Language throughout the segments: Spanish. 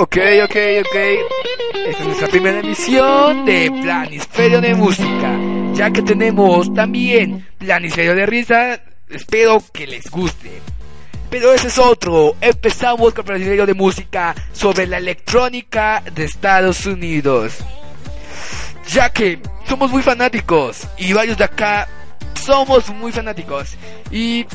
Ok, ok, ok. Esta es nuestra primera emisión de Planisferio de Música. Ya que tenemos también Planisferio de Risa, espero que les guste. Pero ese es otro. Empezamos con Planisferio de Música sobre la electrónica de Estados Unidos. Ya que somos muy fanáticos y varios de acá somos muy fanáticos. Y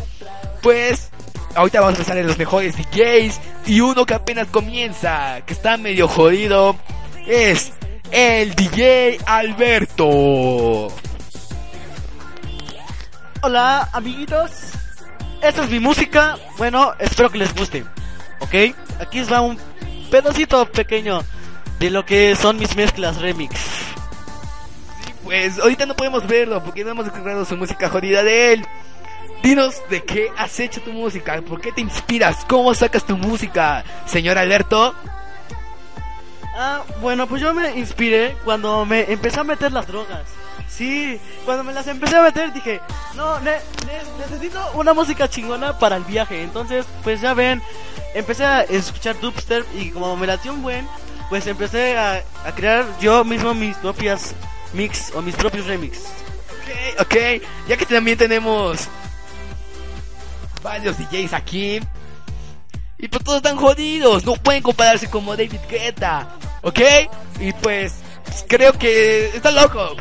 pues ahorita vamos a empezar en los mejores DJs y uno que apenas comienza, que está medio jodido, es el DJ Alberto. Hola amiguitos, esta es mi música, bueno, espero que les guste, ¿ok? Aquí va un pedacito pequeño de lo que son mis mezclas remix. Pues ahorita no podemos verlo porque no hemos escuchado su música jodida de él. Dinos de qué has hecho tu música, por qué te inspiras, cómo sacas tu música, señor Alberto. Ah, bueno, pues yo me inspiré cuando me empecé a meter las drogas. Sí, cuando me las empecé a meter dije, no, ne- ne- necesito una música chingona para el viaje. Entonces, pues ya ven, empecé a escuchar dubstep y como me latió un buen, pues empecé a, a crear yo mismo mis propias mix o mis propios remix. Ok, ok, ya que también tenemos varios DJs aquí. Y pues todos están jodidos, no pueden compararse como David Guetta, ¿ok? Y pues creo que está loco.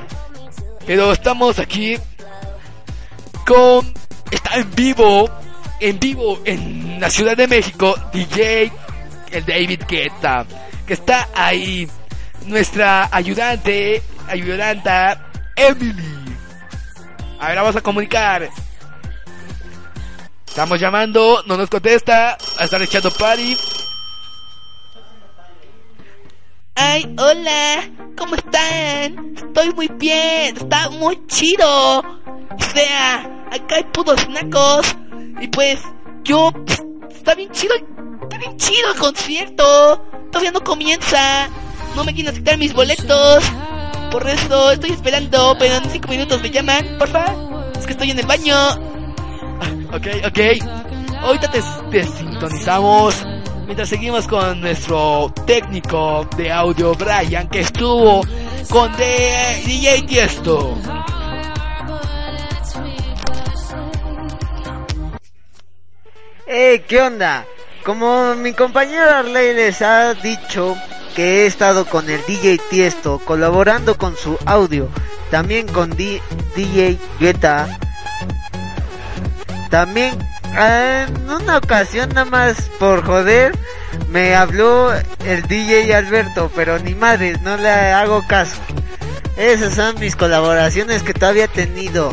Pero estamos aquí con... Está en vivo, en vivo en la Ciudad de México, DJ, el David Guetta, que está ahí. Nuestra ayudante, ayudanta, Emily. A ver, vamos a comunicar. Estamos llamando, no nos contesta, a estar echando party. Ay, hola, ¿cómo están? Estoy muy bien, está muy chido. O sea, acá hay puros nacos. Y pues, yo, está bien chido, está bien chido el concierto. Todavía no comienza. No me quieren aceptar mis boletos. Por eso estoy esperando, pero en cinco minutos me llaman, porfa. Es que estoy en el baño. Ok, ok. Ahorita te, sintonizamos mientras seguimos con nuestro técnico de audio, Brian, que estuvo con DJ Tiesto. ¡Eh! ¿Qué onda? Como mi compañero Arley les ha dicho que he estado con el DJ Tiesto colaborando con su audio, también con D- DJ Guetta, también ah, en una ocasión nada más por joder me habló el DJ Alberto, pero ni madre, no le hago caso. Esas son mis colaboraciones que todavía he tenido.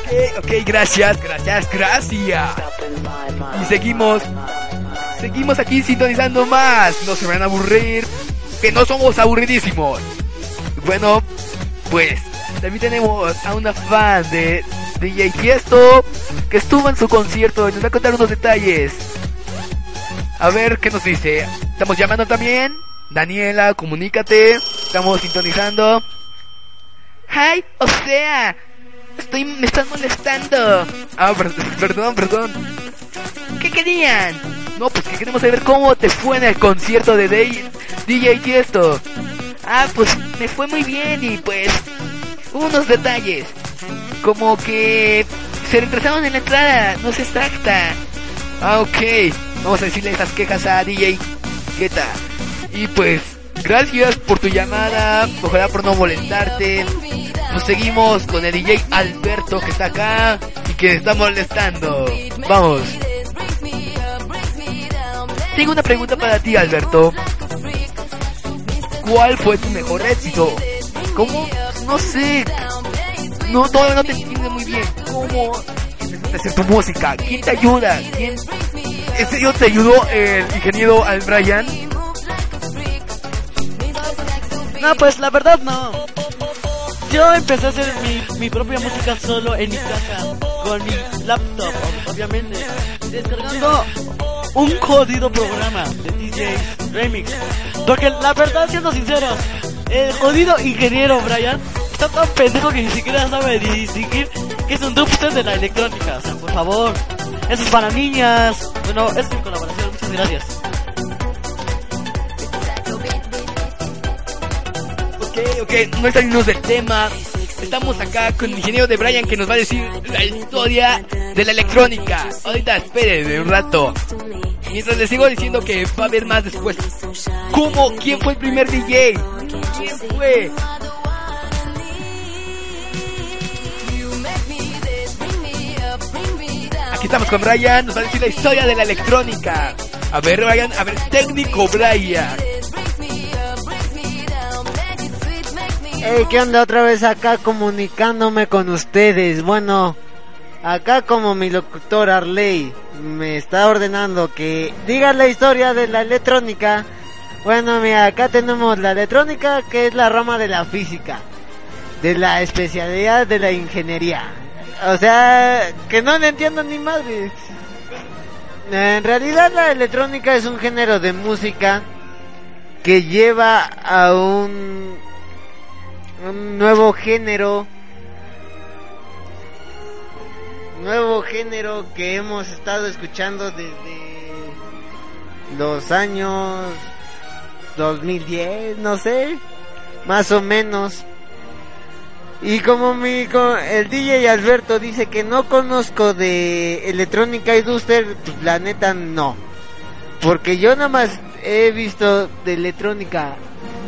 Ok, ok, gracias, gracias, gracias. Y seguimos, seguimos aquí sintonizando más. No se van a aburrir, que no somos aburridísimos. Bueno, pues también tenemos a una fan de DJ Tiesto que estuvo en su concierto y nos va a contar unos detalles. A ver qué nos dice. Estamos llamando también. Daniela, comunícate. Estamos sintonizando. ¡Ay! O sea, estoy, me están molestando. Ah, per- perdón, perdón. ¿Qué querían? No, pues que queremos saber cómo te fue en el concierto de DJ Tiesto. Ah, pues me fue muy bien y pues unos detalles. Como que se retrasaron en la entrada, no se exacta. Ah, ok. Vamos a decirle esas quejas a DJ Guetta. Y pues, gracias por tu llamada. Ojalá por no molestarte. Pues seguimos con el DJ Alberto que está acá y que está molestando. Vamos. Tengo una pregunta para ti, Alberto. ¿Cuál fue tu mejor éxito? ¿Cómo? No sé. No, todavía no te entiendo muy bien. ¿Cómo hacer tu música? ¿Quién te ayuda? ¿Quién? ¿En te ayudó el ingeniero Al Brian? No, pues la verdad no. Yo empecé a hacer mi, mi propia música solo en mi casa, con mi laptop, ob- obviamente, descargando un jodido programa de DJ Remix. Porque la verdad, siendo sinceros, el jodido ingeniero Brian está tan pendejo que ni siquiera sabe distinguir que es un dubstep de la electrónica. Por favor. Eso es para niñas. Bueno, es mi colaboración. Muchas gracias. Ok, ok, no salimos del tema. Estamos acá con el ingeniero de Brian que nos va a decir la historia de la electrónica. Ahorita esperen un rato. Mientras les sigo diciendo que va a haber más después. ¿Cómo? ¿Quién fue el primer DJ? ¿Quién fue? Aquí estamos con Brian, nos va a decir la historia de la electrónica. A ver, Brian, a ver, técnico Brian. Hey, ¿qué onda otra vez acá comunicándome con ustedes? Bueno, acá como mi locutor Arley me está ordenando que diga la historia de la electrónica. Bueno, mira, acá tenemos la electrónica que es la rama de la física, de la especialidad de la ingeniería. O sea, que no le entiendo ni madre. En realidad la electrónica es un género de música que lleva a un, un nuevo género nuevo género que hemos estado escuchando desde los años 2010, no sé, más o menos. Y como mi el DJ Alberto dice que no conozco de electrónica Duster, pues la neta no. Porque yo nada más he visto de electrónica.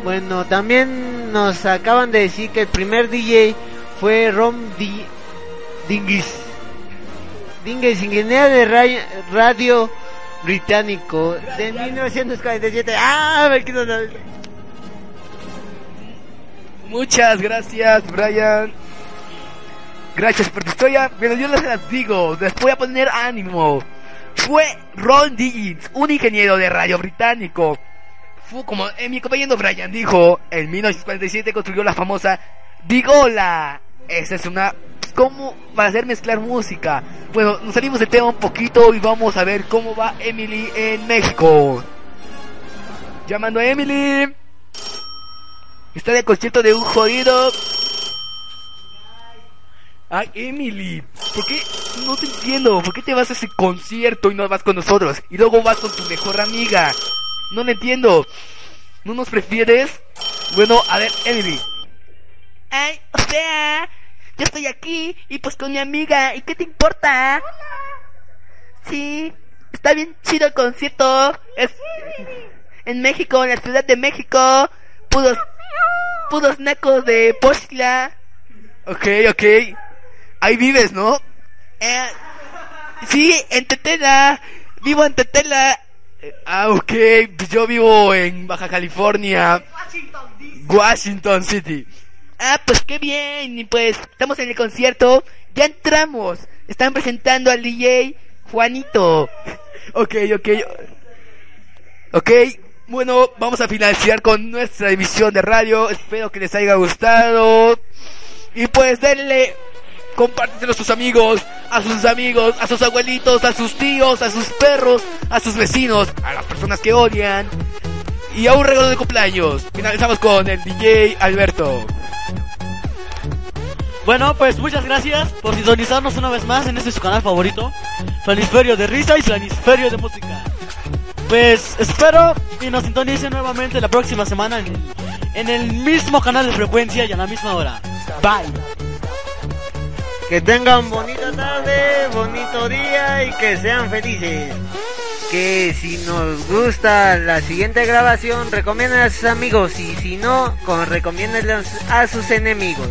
Bueno, también nos acaban de decir que el primer DJ fue Rom Di Dingis. Dingis, ingeniero de ra- radio británico de 1947. ¡Ah! Me quito la- Muchas gracias, Brian. Gracias por tu historia. Pero yo les las digo, les voy a poner ánimo. Fue Ron Diggins, un ingeniero de radio británico. Fue como eh, mi compañero Brian dijo, en 1947 construyó la famosa Digola. Esa es una... ¿Cómo va a hacer mezclar música? Bueno, nos salimos del tema un poquito y vamos a ver cómo va Emily en México. Llamando a Emily. Está de concierto de un jodido. Ay, Emily, ¿por qué? No te entiendo. ¿Por qué te vas a ese concierto y no vas con nosotros? Y luego vas con tu mejor amiga. No lo entiendo. ¿No nos prefieres? Bueno, a ver, Emily. Ay, o sea, yo estoy aquí y pues con mi amiga. ¿Y qué te importa? Sí, está bien chido el concierto. Es en México, en la Ciudad de México. Puros, puros nacos de Pochla. Ok, ok. Ahí vives, ¿no? Eh, sí, en Tetela. Vivo en Tetela. Eh, Ah, ok. Pues Yo vivo en Baja California. Washington City. Ah, pues qué bien. Y pues estamos en el concierto. Ya entramos. Están presentando al DJ Juanito. Ok, ok. Ok, bueno, vamos a finalizar con nuestra emisión de radio. Espero que les haya gustado. Y pues denle, compárteselo a sus amigos, a sus amigos, a sus abuelitos, a sus tíos, a sus perros, a sus vecinos, a las personas que odian. Y a un regalo de cumpleaños. Finalizamos con el DJ Alberto. Bueno, pues muchas gracias por sintonizarnos una vez más en este su canal favorito, Planisferio de Risa y Planisferio de Música. Pues espero y nos sintonicen nuevamente la próxima semana en, en el mismo canal de frecuencia y a la misma hora. Bye. Que tengan bonita tarde, bonito día y que sean felices. Que si nos gusta la siguiente grabación, recomienden a sus amigos y si no, con recomiéndenlos a sus enemigos.